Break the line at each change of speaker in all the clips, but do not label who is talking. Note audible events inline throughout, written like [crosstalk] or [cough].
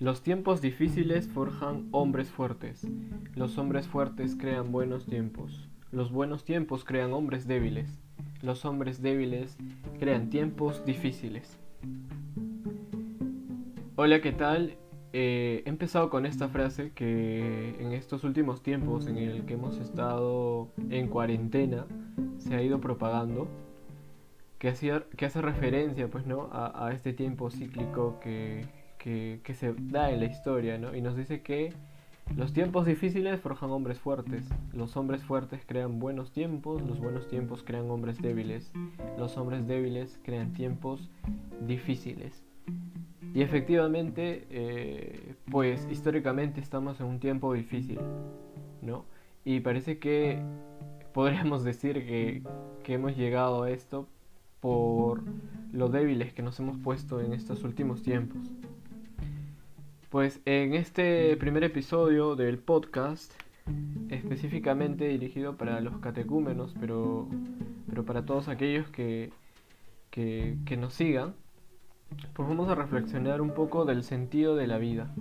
Los tiempos difíciles forjan hombres fuertes. Los hombres fuertes crean buenos tiempos. Los buenos tiempos crean hombres débiles. Los hombres débiles crean tiempos difíciles. Hola, ¿qué tal? Eh, he empezado con esta frase que en estos últimos tiempos en el que hemos estado en cuarentena se ha ido propagando, que, que hace referencia pues, ¿no? a este tiempo cíclico que, que, se da en la historia, ¿no? Y nos dice que los tiempos difíciles forjan hombres fuertes, los hombres fuertes crean buenos tiempos, los buenos tiempos crean hombres débiles, los hombres débiles crean tiempos difíciles. Y efectivamente, eh, pues históricamente estamos en un tiempo difícil, ¿no? Y parece que podríamos decir que, que hemos llegado a esto por lo débiles que nos hemos puesto en estos últimos tiempos. Pues en este primer episodio del podcast, específicamente dirigido para los catecúmenos, pero, pero para todos aquellos que, que, nos sigan, pues vamos a reflexionar un poco del sentido de la vida.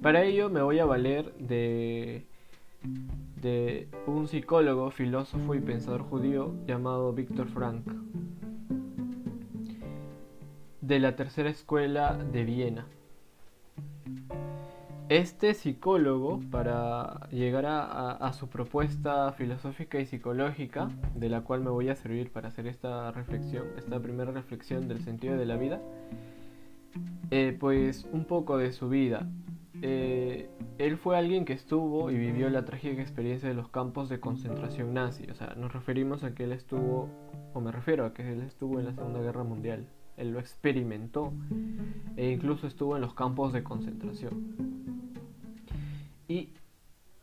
Para ello me voy a valer de, de un psicólogo, filósofo y pensador judío llamado Víctor Frank, de la tercera escuela de Viena. Este psicólogo, para llegar a, su propuesta filosófica y psicológica, de la cual me voy a servir para hacer esta reflexión, esta primera reflexión del sentido de la vida, eh, pues un poco de su vida. Eh, él fue alguien que estuvo y vivió la trágica experiencia de los campos de concentración nazi. O sea, nos referimos a que él estuvo, o me refiero a que él estuvo en la Segunda Guerra Mundial. Él lo experimentó e incluso estuvo en los campos de concentración. Y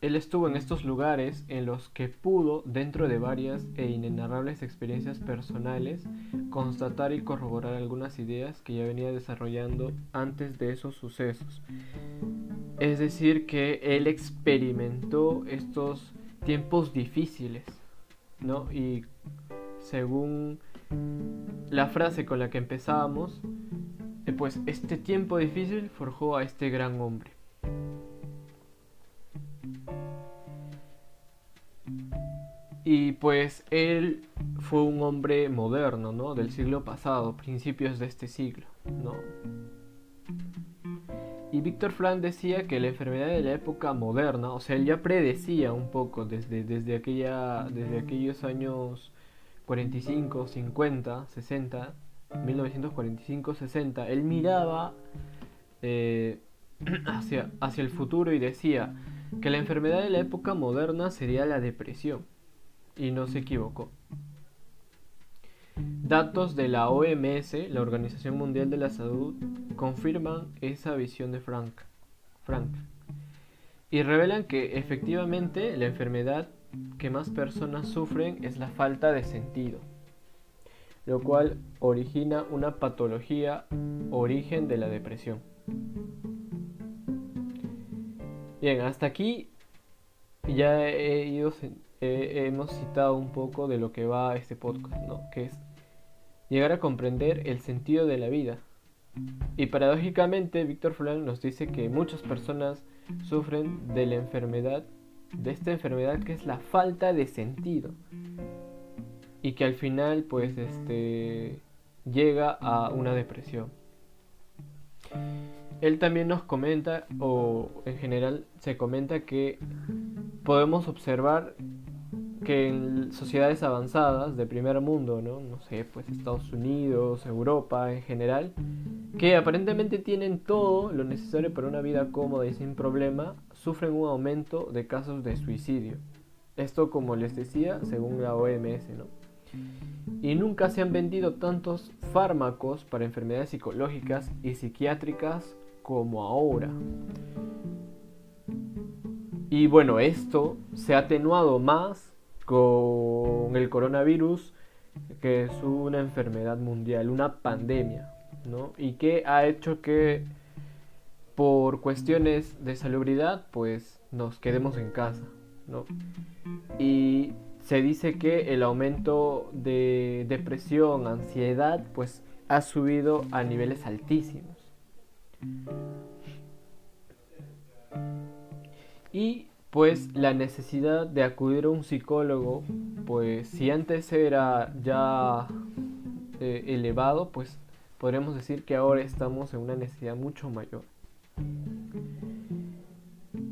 él estuvo en estos lugares en los que pudo, dentro de varias e inenarrables experiencias personales, constatar y corroborar algunas ideas que ya venía desarrollando antes de esos sucesos. Es decir, que él experimentó estos tiempos difíciles, ¿no? Y según la frase con la que empezábamos, pues este tiempo difícil forjó a este gran hombre. Y pues él fue un hombre moderno, ¿no? Del siglo pasado, principios de este siglo, ¿no? Y Víctor Frank decía que la enfermedad de la época moderna, o sea, él ya predecía un poco desde, desde, aquella, desde aquellos años 45, 50, 60, 1945, 60, él miraba eh, [clears throat] hacia, hacia el futuro y decía que la enfermedad de la época moderna sería la depresión. Y no se equivocó. Datos de la OMS, la Organización Mundial de la Salud, confirman esa visión de Frank, Frank. Y revelan que efectivamente la enfermedad que más personas sufren es la falta de sentido, lo cual origina una patología origen de la depresión. Bien, hasta aquí ya hemos citado un poco de lo que va este podcast. Que es llegar a comprender el sentido de la vida. Y paradójicamente, Víctor Fulán nos dice que muchas personas sufren de la enfermedad, de esta enfermedad que es la falta de sentido. Y que al final, pues, este, llega a una depresión. Él también nos comenta, o en general se comenta que podemos observar que en sociedades avanzadas de primer mundo, ¿no? No sé, pues Estados Unidos, Europa en general, que aparentemente tienen todo lo necesario para una vida cómoda y sin problema, sufren un aumento de casos de suicidio. Esto, como les decía, según la OMS, ¿no? Y nunca se han vendido tantos fármacos para enfermedades psicológicas y psiquiátricas como ahora. Y bueno, esto se ha atenuado más con el coronavirus, que es una enfermedad mundial, una pandemia, ¿no? Y que ha hecho que por cuestiones de salubridad, pues nos quedemos en casa, ¿no? Y se dice que el aumento de depresión, ansiedad, pues ha subido a niveles altísimos. Y pues la necesidad de acudir a un psicólogo, pues si antes era ya eh, elevado, pues podríamos decir que ahora estamos en una necesidad mucho mayor.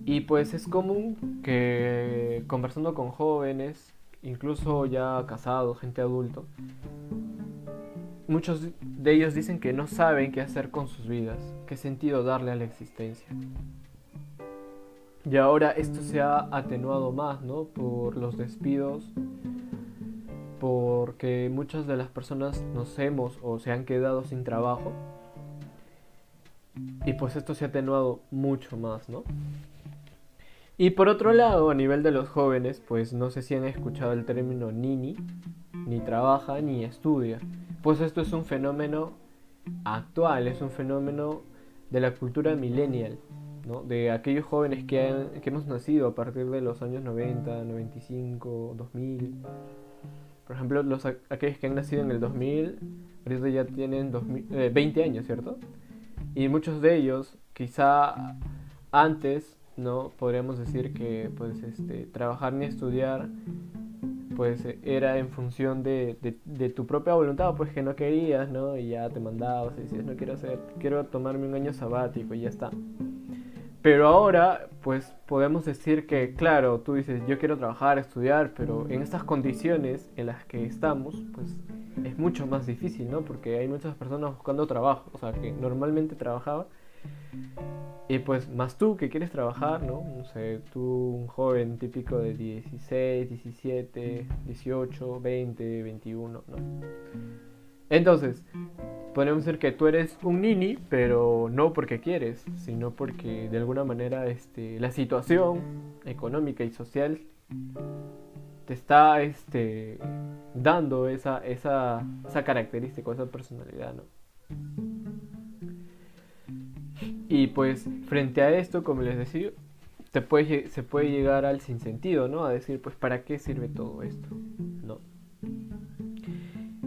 Y pues es común que conversando con jóvenes, incluso ya casados, gente adulto, muchos de ellos dicen que no saben qué hacer con sus vidas, qué sentido darle a la existencia. Y ahora esto se ha atenuado más, ¿no? Por los despidos, porque muchas de las personas nos hemos o se han quedado sin trabajo. Y pues esto se ha atenuado mucho más, ¿no? Y por otro lado, a nivel de los jóvenes, pues no sé si han escuchado el término nini, ni trabaja ni estudia. Pues esto es un fenómeno actual, es un fenómeno de la cultura millennial, ¿no? de aquellos jóvenes que, que hemos nacido a partir de los años 90, 95, 2000. Por ejemplo, los, aquellos que han nacido en el 2000, ahorita ya tienen 20 eh, años, ¿cierto? Y muchos de ellos, quizá antes ¿no? Podríamos decir que pues este, trabajar ni estudiar pues era en función de, tu propia voluntad, pues que no querías, ¿no? Y ya te mandabas y decías, no quiero hacer, quiero tomarme un año sabático y ya está. Pero ahora, pues podemos decir que, claro, tú dices, yo quiero trabajar, estudiar, pero en estas condiciones en las que estamos, pues es mucho más difícil, ¿no? Porque hay muchas personas buscando trabajo, o sea, que normalmente trabajaba y pues más tú que quieres trabajar, ¿no? No sé, tú un joven típico de 16, 17, 18, 20, 21, ¿no? Entonces, podemos decir que tú eres un nini, pero no porque quieres, sino porque de alguna manera este, la situación económica y social te está este, dando esa, esa, esa característica, esa personalidad, ¿no? Y pues frente a esto, como les decía, se puede llegar al sinsentido, ¿no? A decir, pues, ¿para qué sirve todo esto? ¿No?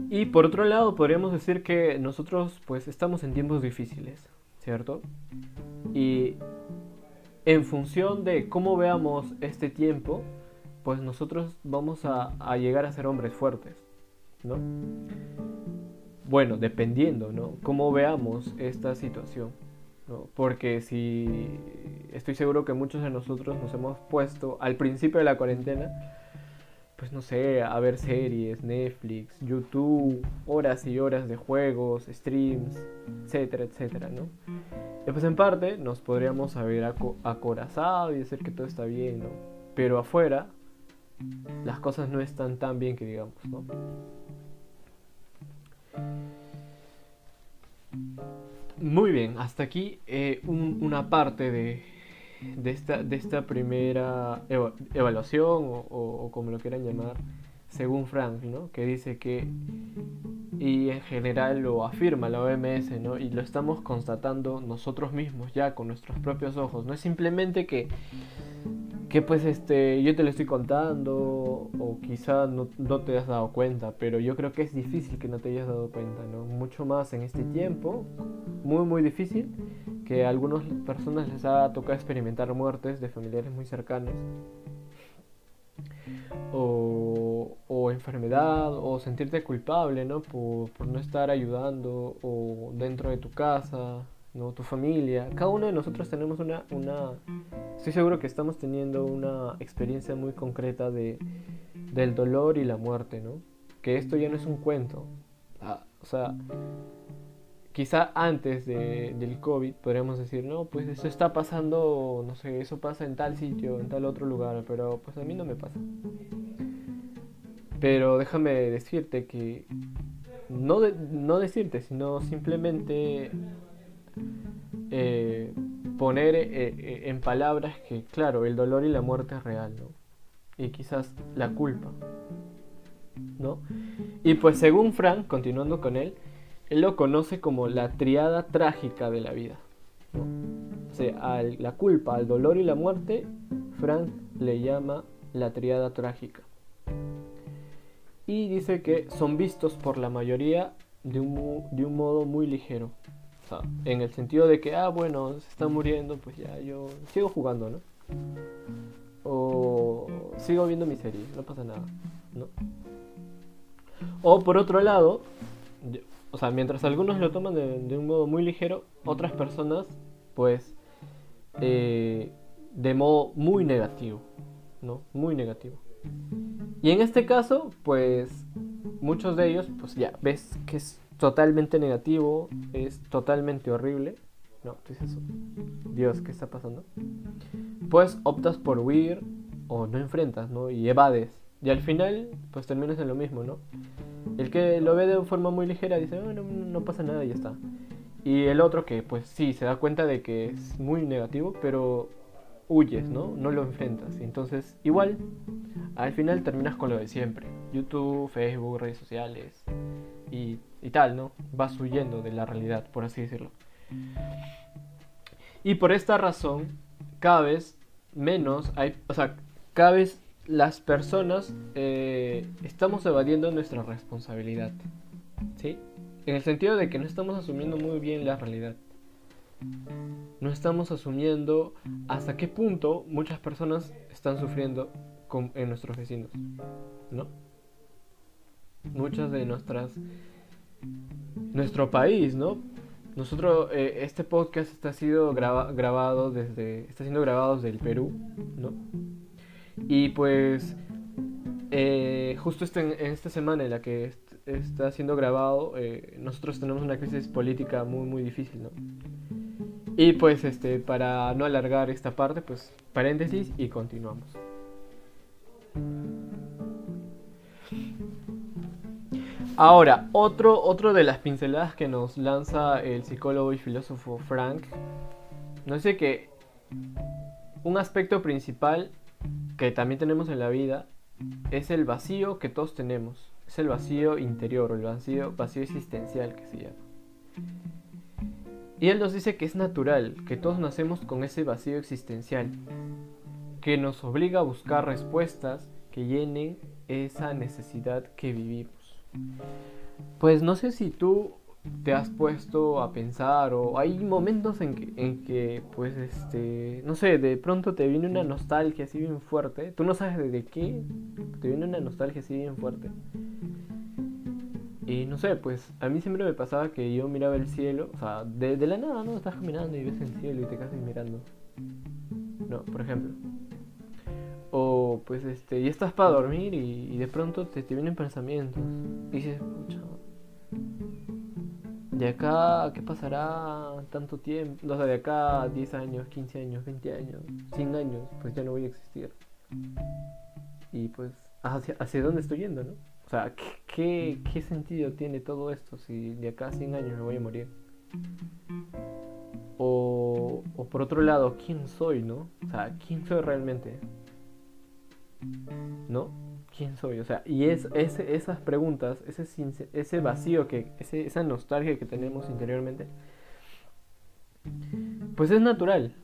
Y por otro lado, podríamos decir que nosotros, pues, estamos en tiempos difíciles, ¿cierto? Y en función de cómo veamos este tiempo, pues nosotros vamos a, a llegar a ser hombres fuertes, ¿no? Bueno, dependiendo, ¿no? Cómo veamos esta situación. Porque si estoy seguro que muchos de nosotros nos hemos puesto al principio de la cuarentena, pues no sé, a ver series, Netflix, YouTube, horas y horas de juegos, streams, etcétera, etcétera, ¿no? Y pues en parte nos podríamos haber acorazado y decir que todo está bien, ¿no? Pero afuera las cosas no están tan bien que digamos, ¿no? Muy bien, hasta aquí eh, una parte de, esta, de esta primera evaluación o, como lo quieran llamar, según Frank, ¿no? que dice que, y en general lo afirma la OMS, ¿no? y lo estamos constatando nosotros mismos ya con nuestros propios ojos, no es simplemente que que pues este yo te lo estoy contando o quizá no, te has dado cuenta, pero yo creo que es difícil que no te hayas dado cuenta, ¿no? Mucho más en este tiempo, muy muy difícil, que a algunas personas les ha tocado experimentar muertes de familiares muy cercanos. O, o enfermedad, o sentirte culpable, ¿no? Por, por no estar ayudando, o dentro de tu casa, ¿no? Tu familia. Cada uno de nosotros tenemos una, una... Estoy seguro que estamos teniendo una experiencia muy concreta de, del dolor y la muerte, ¿no? Que esto ya no es un cuento. Ah, o sea, quizá antes de, del COVID podríamos decir, no, pues eso está pasando, no sé, eso pasa en tal sitio, en tal otro lugar, pero pues a mí no me pasa. Pero déjame decirte que, no, no decirte, sino simplemente eh, poner eh, eh, en palabras que, claro, el dolor y la muerte es real, ¿no? Y quizás la culpa, ¿no? Y pues según Frank, continuando con él, él lo conoce como la triada trágica de la vida. O sea, la culpa, al dolor y la muerte, Frank le llama la triada trágica. Y dice que son vistos por la mayoría de un, de un modo muy ligero en el sentido de que, ah, bueno, se está muriendo, pues ya yo sigo jugando, ¿no? O sigo viendo mi serie, no pasa nada, ¿no? O por otro lado, o sea, mientras algunos lo toman de, un modo muy ligero, otras personas, pues, eh, de modo muy negativo, ¿no? Muy negativo. Y en este caso, pues, muchos de ellos, pues ya, ves que es totalmente negativo, es totalmente horrible. No, ¿qué es eso? Dios, ¿qué está pasando? Pues optas por huir o no enfrentas, ¿no? Y evades. Y al final, pues terminas en lo mismo, ¿no? El que lo ve de forma muy ligera dice, no, no pasa nada y ya está. Y el otro que, pues sí, se da cuenta de que es muy negativo, pero huyes, ¿no? No lo enfrentas. Entonces, igual, al final terminas con lo de siempre. YouTube, Facebook, redes sociales y, y tal, ¿no? Vas huyendo de la realidad, por así decirlo. Y por esta razón, cada vez menos hay, o sea, cada vez las personas eh, estamos evadiendo nuestra responsabilidad. ¿Sí? En el sentido de que no estamos asumiendo muy bien la realidad. No estamos asumiendo hasta qué punto muchas personas están sufriendo en nuestros vecinos. ¿No? Muchas de nuestras... Nuestro país, ¿no? Nosotros, eh, este podcast está, sido grabado desde, está siendo grabado desde el Perú, ¿no? Y pues eh, justo este, en esta semana en la que está siendo grabado, eh, nosotros tenemos una crisis política muy muy difícil, ¿no? Y pues este, para no alargar esta parte, pues paréntesis y continuamos. Ahora, otro, otro de las pinceladas que nos lanza el psicólogo y filósofo Frank, no sé que un aspecto principal que también tenemos en la vida es el vacío que todos tenemos. Es el vacío interior el vacío, vacío existencial que se llama. Y él nos dice que es natural, que todos nacemos con ese vacío existencial, que nos obliga a buscar respuestas que llenen esa necesidad que vivimos. Pues no sé si tú te has puesto a pensar o hay momentos en que, en que pues este, no sé, de pronto te viene una nostalgia así bien fuerte, tú no sabes de qué, te viene una nostalgia así bien fuerte. Y no sé, pues a mí siempre me pasaba que yo miraba el cielo, o sea, de, la nada, ¿no? Estás caminando y ves el cielo y te quedas mirando. No, por ejemplo. O pues este, y estás para dormir y, de pronto te, vienen pensamientos. Y dices, pucha, de acá, ¿qué pasará tanto tiempo? O sea, de acá 10 años, 15 años, 20 años, 100 años, pues ya no voy a existir. Y pues, ¿hacia, hacia dónde estoy yendo, no? O sea, ¿qué, ¿qué, sentido tiene todo esto si de acá a 100 años me voy a morir? O, o por otro lado, ¿quién soy, no? O sea, ¿quién soy realmente? ¿No? quién soy, o sea, y es, esas preguntas, ese, ese vacío, que, esa nostalgia que tenemos interiormente, pues es natural.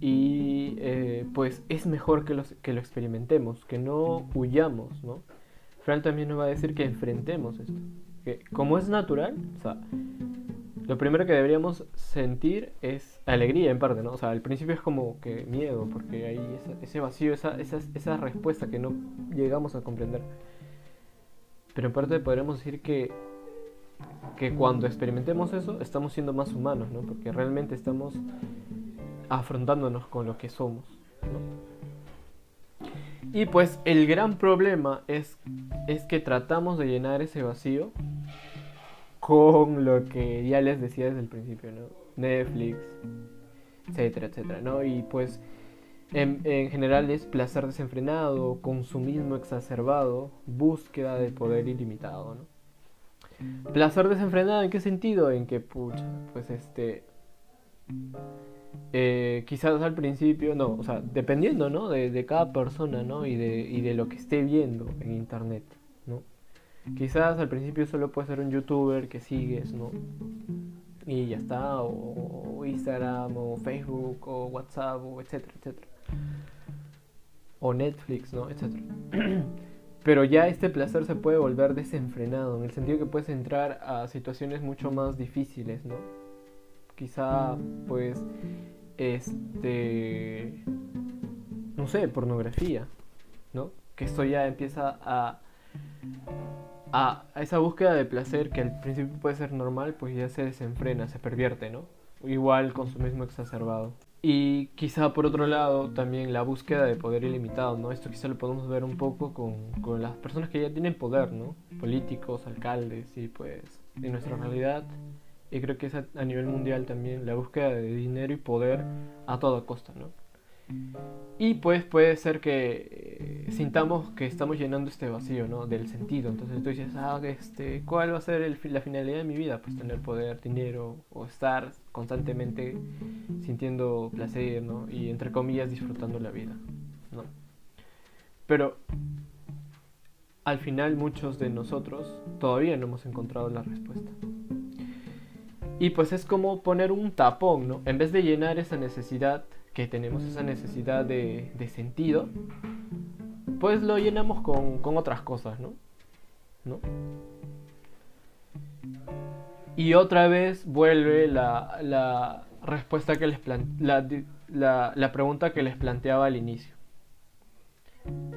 Y eh, pues es mejor que, los, que lo experimentemos, que no huyamos, ¿no? Fran también nos va a decir que enfrentemos esto. Que como es natural, o sea, lo primero que deberíamos sentir es alegría en parte, ¿no? O sea, al principio es como que miedo, porque hay ese vacío, esa, esa, esa respuesta que no llegamos a comprender. Pero en parte podríamos decir que, que cuando experimentemos eso, estamos siendo más humanos, ¿no? Porque realmente estamos afrontándonos con lo que somos, ¿no? Y pues el gran problema es, es que tratamos de llenar ese vacío con lo que ya les decía desde el principio, ¿no? Netflix, etcétera, etcétera, ¿no? Y pues en, general es placer desenfrenado, consumismo exacerbado, búsqueda de poder ilimitado, ¿no? Placer desenfrenado, ¿en qué sentido? En que, pucha, pues este... Eh, quizás al principio, no, o sea, dependiendo, ¿no? De, de cada persona, ¿no? Y de, y de lo que esté viendo en internet, ¿no? Quizás al principio solo puede ser un youtuber que sigues, ¿no? Y ya está, o, Instagram, o Facebook, o WhatsApp, o etcétera, etcétera. O Netflix, ¿no? Etcétera. [clears throat] Pero ya este placer se puede volver desenfrenado, en el sentido que puedes entrar a situaciones mucho más difíciles, ¿no? Quizá, pues, este, no sé, pornografía, ¿no? Que esto ya empieza a, a, esa búsqueda de placer que al principio puede ser normal, pues ya se desenfrena, se pervierte, ¿no? Igual consumismo exacerbado. Y quizá por otro lado también la búsqueda de poder ilimitado, ¿no? Esto quizá lo podemos ver un poco con, con las personas que ya tienen poder, ¿no? Políticos, alcaldes y pues en nuestra realidad y creo que es a, nivel mundial también la búsqueda de dinero y poder a toda costa, ¿no? Y pues puede ser que eh, sintamos que estamos llenando este vacío, ¿no? Del sentido. Entonces tú dices, ah, este, ¿cuál va a ser el, la finalidad de mi vida? Pues tener poder, dinero o estar constantemente sintiendo placer, ¿no? Y entre comillas disfrutando la vida, ¿no? Pero al final muchos de nosotros todavía no hemos encontrado la respuesta. Y pues es como poner un tapón, ¿no? En vez de llenar esa necesidad que tenemos, esa necesidad de, sentido, pues lo llenamos con, otras cosas, ¿no? Y otra vez vuelve la, respuesta que les la pregunta que les planteaba al inicio.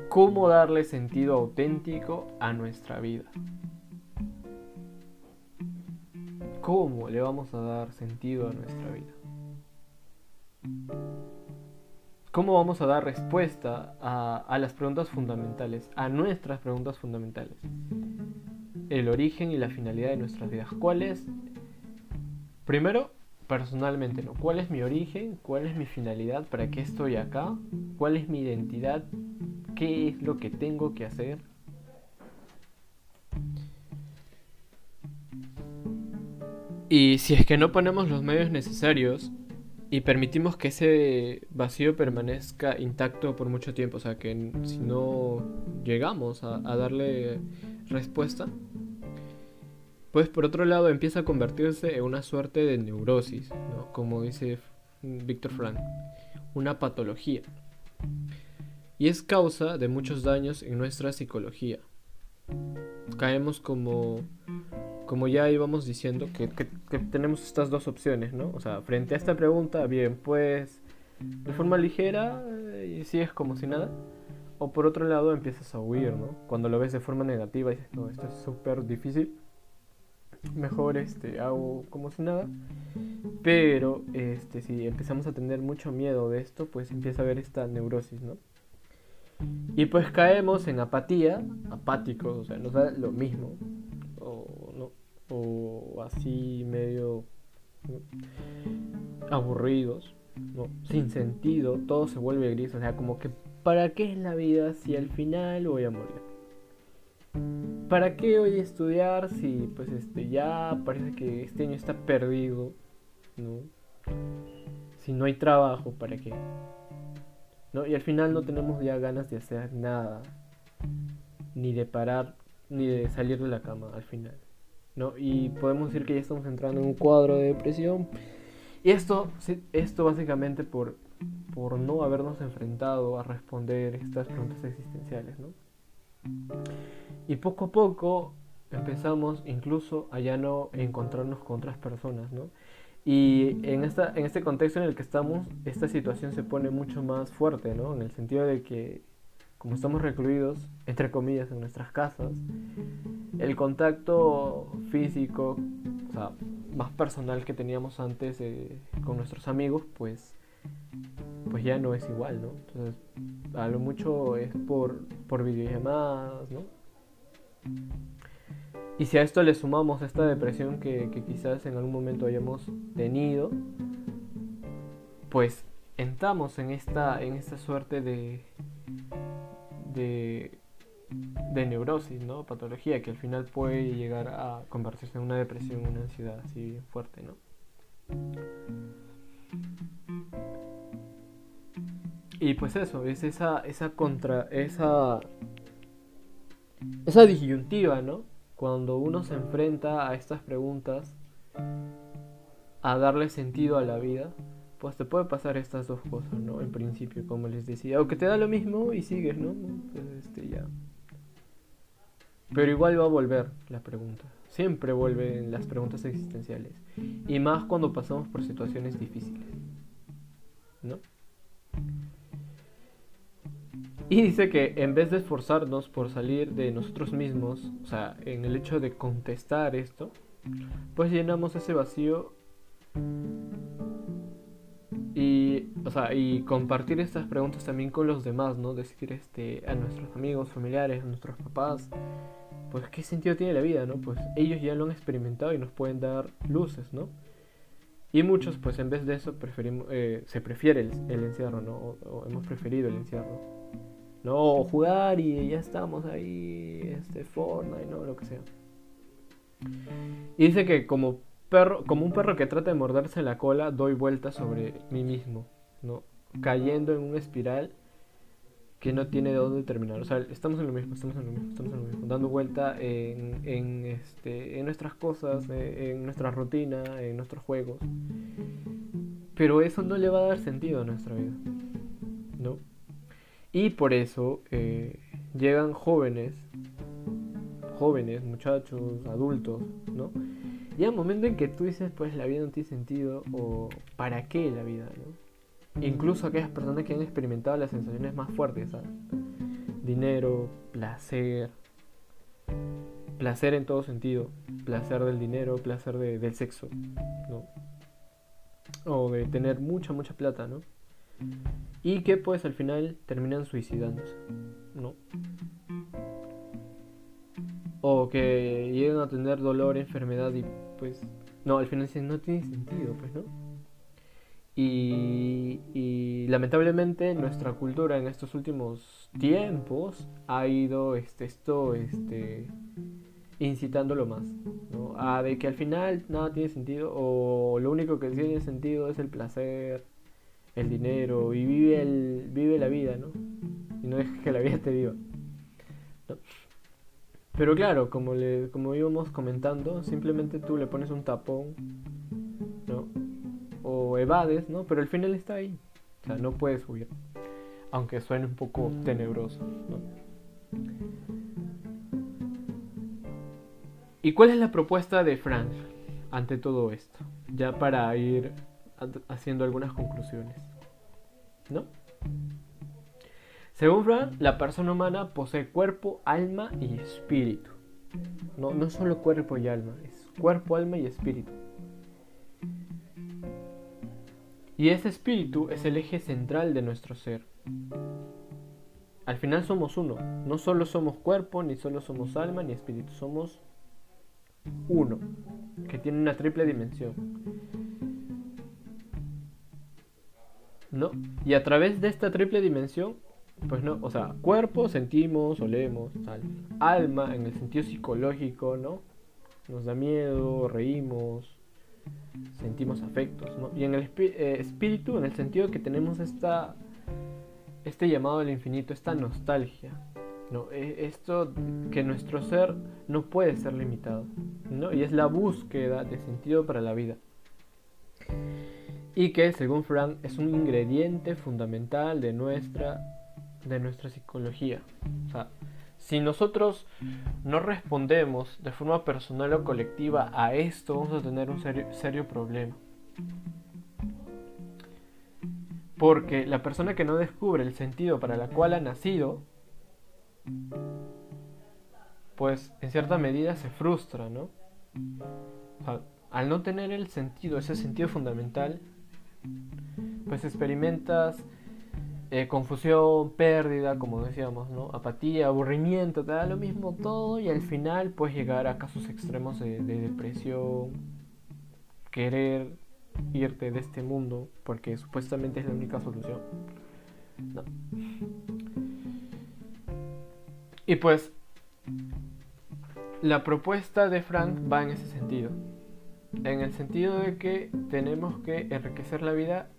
¿Cómo darle sentido auténtico a nuestra vida? ¿Cómo le vamos a dar sentido a nuestra vida? ¿Cómo vamos a dar respuesta a, las preguntas fundamentales, a nuestras preguntas fundamentales? El origen y la finalidad de nuestras vidas. ¿Cuál es? Primero, personalmente, ¿no? ¿Cuál es mi origen? ¿Cuál es mi finalidad? ¿Para qué estoy acá? ¿Cuál es mi identidad? ¿Qué es lo que tengo que hacer? Y si es que no ponemos los medios necesarios y permitimos que ese vacío permanezca intacto por mucho tiempo, o sea, que si no llegamos a, darle respuesta, pues por otro lado empieza a convertirse en una suerte de neurosis, ¿no? como dice Víctor Frank, una patología. Y es causa de muchos daños en nuestra psicología. Caemos como como ya íbamos diciendo, que, tenemos estas dos opciones, ¿no? O sea, frente a esta pregunta, bien, pues de forma ligera eh, y sigues como si nada. O por otro lado empiezas a huir, ¿no? Cuando lo ves de forma negativa dices, no, esto es súper difícil. Mejor este, hago como si nada. Pero este, si empezamos a tener mucho miedo de esto, pues empieza a haber esta neurosis, ¿no? Y pues caemos en apatía, apáticos, o sea, nos da lo mismo o así medio aburridos, ¿no? sin sentido, todo se vuelve gris, o sea, como que ¿para qué es la vida si al final voy a morir? ¿Para qué voy a estudiar si pues este ya parece que este año está perdido, ¿no? Si no hay trabajo, ¿para qué? ¿No? Y al final no tenemos ya ganas de hacer nada, ni de parar, ni de salir de la cama al final. ¿No? Y podemos decir que ya estamos entrando en un cuadro de depresión. Y esto, esto básicamente por, por no habernos enfrentado a responder estas preguntas existenciales, ¿no? Y poco a poco empezamos incluso a ya no encontrarnos con otras personas, ¿no? Y en, esta, en este contexto en el que estamos, esta situación se pone mucho más fuerte, ¿no? En el sentido de que como estamos recluidos, entre comillas, en nuestras casas, el contacto físico, o sea, más personal que teníamos antes eh, con nuestros amigos, pues, pues ya no es igual, ¿no? Entonces, a lo mucho es por, por videollamadas, ¿no? Y si a esto le sumamos esta depresión que, que quizás en algún momento hayamos tenido, pues entramos en esta, en esta suerte de, de, neurosis, ¿no? Patología que al final puede llegar a convertirse en una depresión, una ansiedad así fuerte, ¿no? Y pues eso, es esa, esa contra, esa, esa disyuntiva, ¿no? Cuando uno se enfrenta a estas preguntas, a darle sentido a la vida, pues te puede pasar estas dos cosas, ¿no? En principio, como les decía, o que te da lo mismo y sigues, ¿no? Este ya. Pero igual va a volver la pregunta. Siempre vuelven las preguntas existenciales. Y más cuando pasamos por situaciones difíciles. ¿no? Y dice que en vez de esforzarnos por salir de nosotros mismos, o sea, en el hecho de contestar esto, pues llenamos ese vacío y, o sea, y compartir estas preguntas también con los demás, ¿no? Decir este, a nuestros amigos, familiares, a nuestros papás, pues qué sentido tiene la vida, ¿no? Pues ellos ya lo han experimentado y nos pueden dar luces, ¿no? Y muchos, pues en vez de eso, preferimos, eh, se prefiere el, encierro, ¿no? O, hemos preferido el encierro. No, jugar y ya estamos ahí, este, Fortnite, ¿no? Lo que sea. Y dice que como perro, como un perro que trata de morderse la cola, doy vueltas sobre mí mismo, ¿no? Cayendo en una espiral que no tiene de dónde terminar. O sea, estamos en lo mismo, estamos en lo mismo, estamos en lo mismo, dando vuelta en, en, este, en nuestras cosas, eh, en, nuestra rutina, en nuestros juegos. Pero eso no le va a dar sentido a nuestra vida, ¿no? Y por eso eh, llegan jóvenes, jóvenes, muchachos, adultos, ¿no? Llega un momento en que tú dices, pues la vida no tiene sentido o ¿para qué la vida, ¿no? incluso aquellas personas que han experimentado las sensaciones más fuertes, ¿sabes? Dinero, placer, placer en todo sentido, placer del dinero, placer del sexo, ¿no? O de tener mucha, mucha plata, ¿no? Y que pues al final terminan suicidándose, ¿no? O que llegan a tener dolor, enfermedad y pues... No, al final no tiene sentido, pues, ¿no? Y, lamentablemente nuestra cultura en estos últimos tiempos ha ido este, esto este, incitándolo más. ¿no? A de que al final nada tiene sentido o lo único que tiene sentido es el placer, el dinero y vive, el, vive la vida, ¿no? Y no dejes que la vida te viva. Pero claro, como, le, como íbamos comentando, simplemente tú le pones un tapón, ¿no? o evades, ¿no? Pero el final está ahí. O sea, no puedes huir. Aunque suene un poco tenebroso, ¿no? ¿Y cuál es la propuesta de Frank ante todo esto? Ya para ir haciendo algunas conclusiones. ¿No? Según Frank, la persona humana posee cuerpo, alma y espíritu. No, no solo cuerpo y alma, es cuerpo, alma y espíritu. Y ese espíritu es el eje central de nuestro ser. Al final somos uno. No solo somos cuerpo, ni solo somos alma, ni espíritu. Somos uno, que tiene una triple dimensión. ¿No? Y a través de esta triple dimensión, pues no, o sea, cuerpo sentimos, olemos, tal. Alma en el sentido psicológico, ¿no? Nos da miedo, reímos, sentimos afectos, ¿no? Y en el eh, espíritu, en el sentido que tenemos esta, este llamado al infinito, esta nostalgia, ¿no? E, esto que nuestro ser no puede ser limitado, ¿no? Y es la búsqueda de sentido para la vida. Y que, según Frank, es un ingrediente fundamental de nuestra, de nuestra psicología. O sea, si nosotros no respondemos de forma personal o colectiva a esto, vamos a tener un serio, problema. Porque la persona que no descubre el sentido para la cual ha nacido, pues en cierta medida se frustra, ¿no? al no tener el sentido, ese sentido fundamental, pues experimentas eh, confusión, pérdida, como decíamos, ¿no? Apatía, aburrimiento, te da lo mismo todo y al final puedes llegar a casos extremos de, depresión, querer irte de este mundo porque supuestamente es la única solución. Y pues la propuesta de Frank va en ese sentido. En el sentido de que tenemos que enriquecer la vida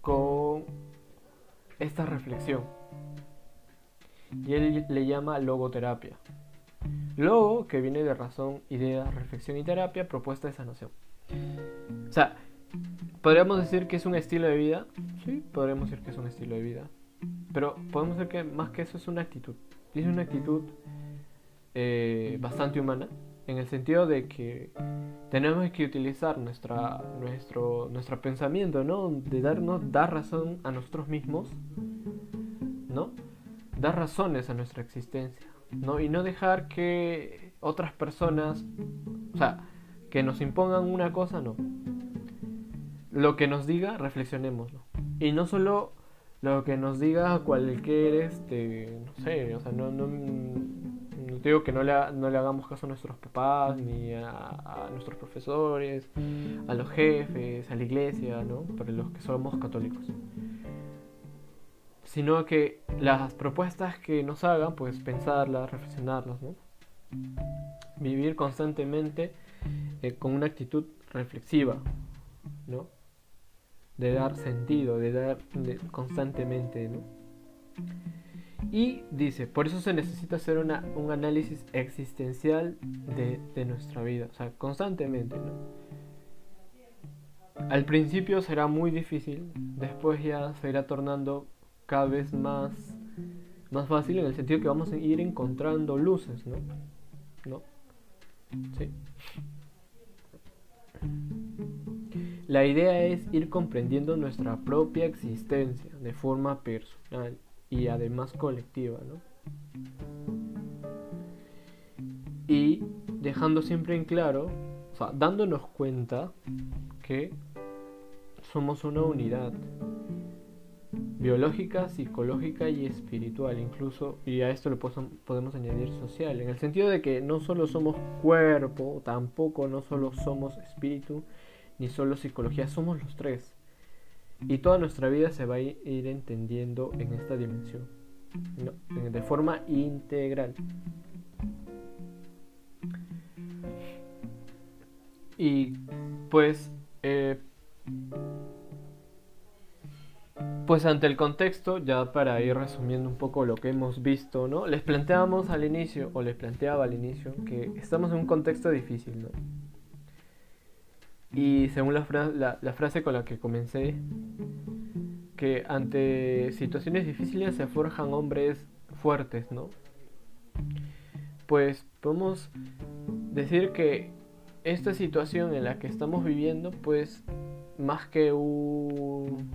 con esta reflexión. Y él le llama logoterapia. Logo, que viene de razón, idea, reflexión y terapia, propuesta de sanación. O sea, ¿podríamos decir que es un estilo de vida? Sí, podríamos decir que es un estilo de vida. Pero podemos decir que más que eso es una actitud. Es una actitud eh, bastante humana, en el sentido de que tenemos que utilizar nuestra, nuestro, nuestro pensamiento, ¿no? De darnos, dar razón a nosotros mismos, ¿no? Dar razones a nuestra existencia, ¿no? Y no dejar que otras personas, o sea, que nos impongan una cosa, no. Lo que nos diga, reflexionémoslo. Y no solo lo que nos diga cualquier, este, no sé, o sea, no, no, digo que no le, no le hagamos caso a nuestros papás, ni a, nuestros profesores, a los jefes, a la iglesia, ¿no? Para los que somos católicos. Sino que las propuestas que nos hagan, pues pensarlas, reflexionarlas, ¿no? Vivir constantemente eh, con una actitud reflexiva, ¿no? De dar sentido, de dar constantemente, ¿no? Y dice, por eso se necesita hacer una, un análisis existencial de, nuestra vida, o sea, constantemente, ¿no? Al principio será muy difícil, después ya se irá tornando cada vez más, más fácil en el sentido que vamos a ir encontrando luces, ¿no? ¿No? La idea es ir comprendiendo nuestra propia existencia de forma personal y además colectiva, ¿no? Y dejando siempre en claro, o sea, dándonos cuenta que somos una unidad biológica, psicológica y espiritual, incluso, y a esto le podemos añadir social, en el sentido de que no solo somos cuerpo, tampoco no solo somos espíritu, ni solo psicología, somos los tres. Y toda nuestra vida se va a ir entendiendo en esta dimensión, de forma integral. Y pues, eh, pues ante el contexto, ya para ir resumiendo un poco lo que hemos visto, ¿no? Les planteamos al inicio, o les planteaba al inicio, que estamos en un contexto difícil, ¿no? Y según la, frase con la que comencé, que ante situaciones difíciles se forjan hombres fuertes, ¿no? Pues podemos decir que esta situación en la que estamos viviendo, pues más que un,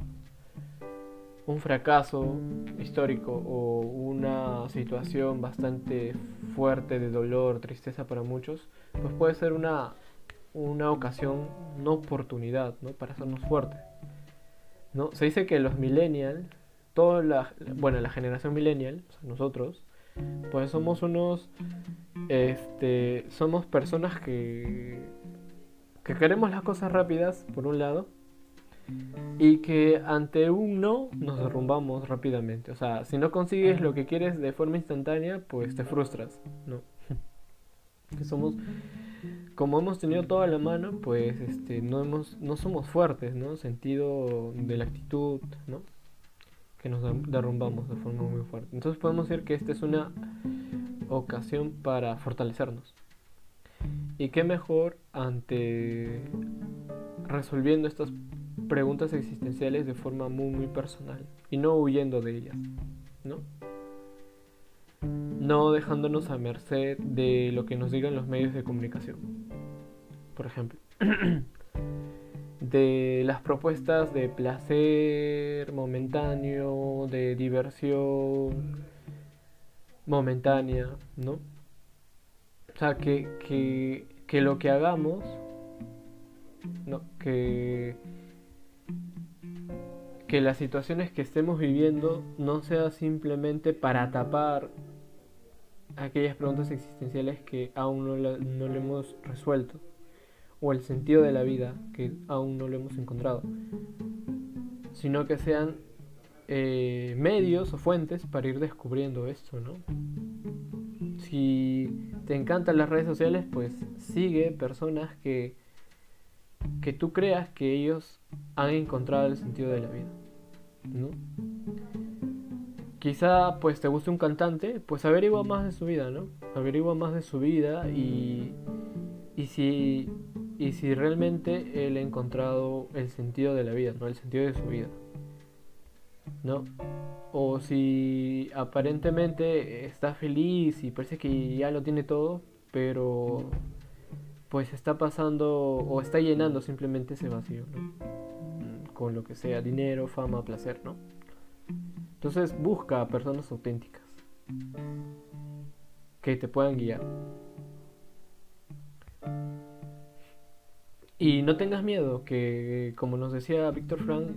un fracaso histórico o una situación bastante fuerte de dolor, tristeza para muchos, pues puede ser una una ocasión, una oportunidad, ¿no? Para hacernos fuertes. ¿no? Se dice que los millennials, toda la, bueno, la generación millennial, nosotros, pues somos unos, este, somos personas que, que queremos las cosas rápidas, por un lado, y que ante un no nos derrumbamos rápidamente. O sea, si no consigues lo que quieres de forma instantánea, pues te frustras, ¿no? [laughs] que somos como hemos tenido toda la mano, pues este, no, hemos, no somos fuertes, ¿no? Sentido de la actitud, ¿no? Que nos derrumbamos de forma muy fuerte. Entonces podemos decir que esta es una ocasión para fortalecernos. Y qué mejor ante resolviendo estas preguntas existenciales de forma muy muy personal y no huyendo de ellas, ¿no? No dejándonos a merced de lo que nos digan los medios de comunicación. Por ejemplo, [clears throat] de las propuestas de placer momentáneo, de diversión momentánea, ¿no? O sea, que, que, que lo que hagamos, no, que que las situaciones que estemos viviendo no sea simplemente para tapar aquellas preguntas existenciales que aún no, no le hemos resuelto o el sentido de la vida que aún no lo hemos encontrado, sino que sean eh, medios o fuentes para ir descubriendo esto, ¿no? Si te encantan las redes sociales, pues sigue personas que, que tú creas que ellos han encontrado el sentido de la vida, ¿no? Quizá pues te guste un cantante, pues averigua más de su vida, ¿no? Averigua más de su vida y, y, si, y si realmente él ha encontrado el sentido de la vida, ¿no? El sentido de su vida, ¿no? O si aparentemente está feliz y parece que ya lo tiene todo, pero pues está pasando o está llenando simplemente ese vacío, ¿no? Mm, con lo que sea, dinero, fama, placer, ¿no? Entonces busca a personas auténticas que te puedan guiar. Y no tengas miedo, que como nos decía Víctor Frank,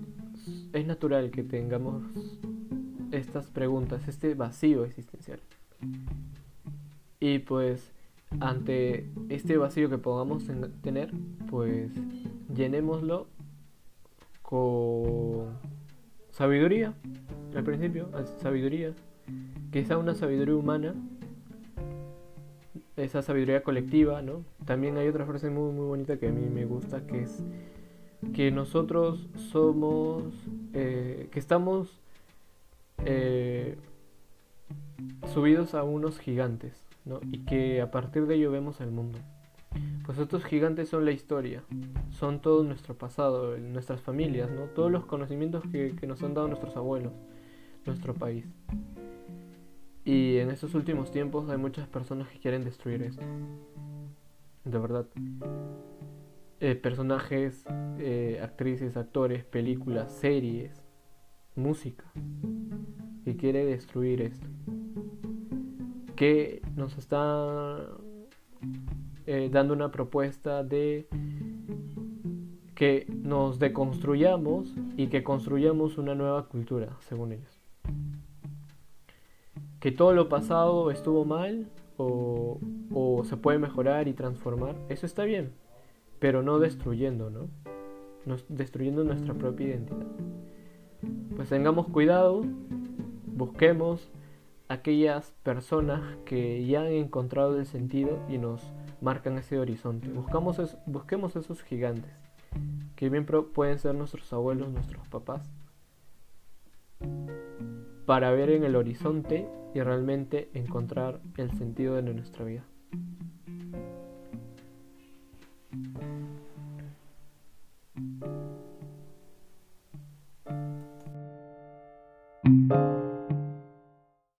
es natural que tengamos estas preguntas, este vacío existencial. Y pues ante este vacío que podamos tener, pues llenémoslo con sabiduría, al principio, sabiduría, que sea una sabiduría humana esa sabiduría colectiva, ¿no? También hay otra frase muy, muy bonita que a mí me gusta, que es que nosotros somos, eh, que estamos eh, subidos a unos gigantes, ¿no? Y que a partir de ello vemos el mundo. Pues estos gigantes son la historia, son todo nuestro pasado, nuestras familias, ¿no? Todos los conocimientos que nos han dado nuestros abuelos, nuestro país. Y en estos últimos tiempos hay muchas personas que quieren destruir esto. De verdad. Eh, personajes, eh, actrices, actores, películas, series, música. Que quiere destruir esto. Que nos está eh, dando una propuesta de que nos deconstruyamos y que construyamos una nueva cultura, según ellos que todo lo pasado estuvo mal o, se puede mejorar y transformar, eso está bien, pero no destruyendo, ¿no? destruyendo nuestra propia identidad. Pues tengamos cuidado, busquemos aquellas personas que ya han encontrado el sentido y nos marcan ese horizonte. Busquemos esos gigantes, que bien pueden ser nuestros abuelos, nuestros papás, para ver en el horizonte y realmente encontrar el sentido de nuestra vida.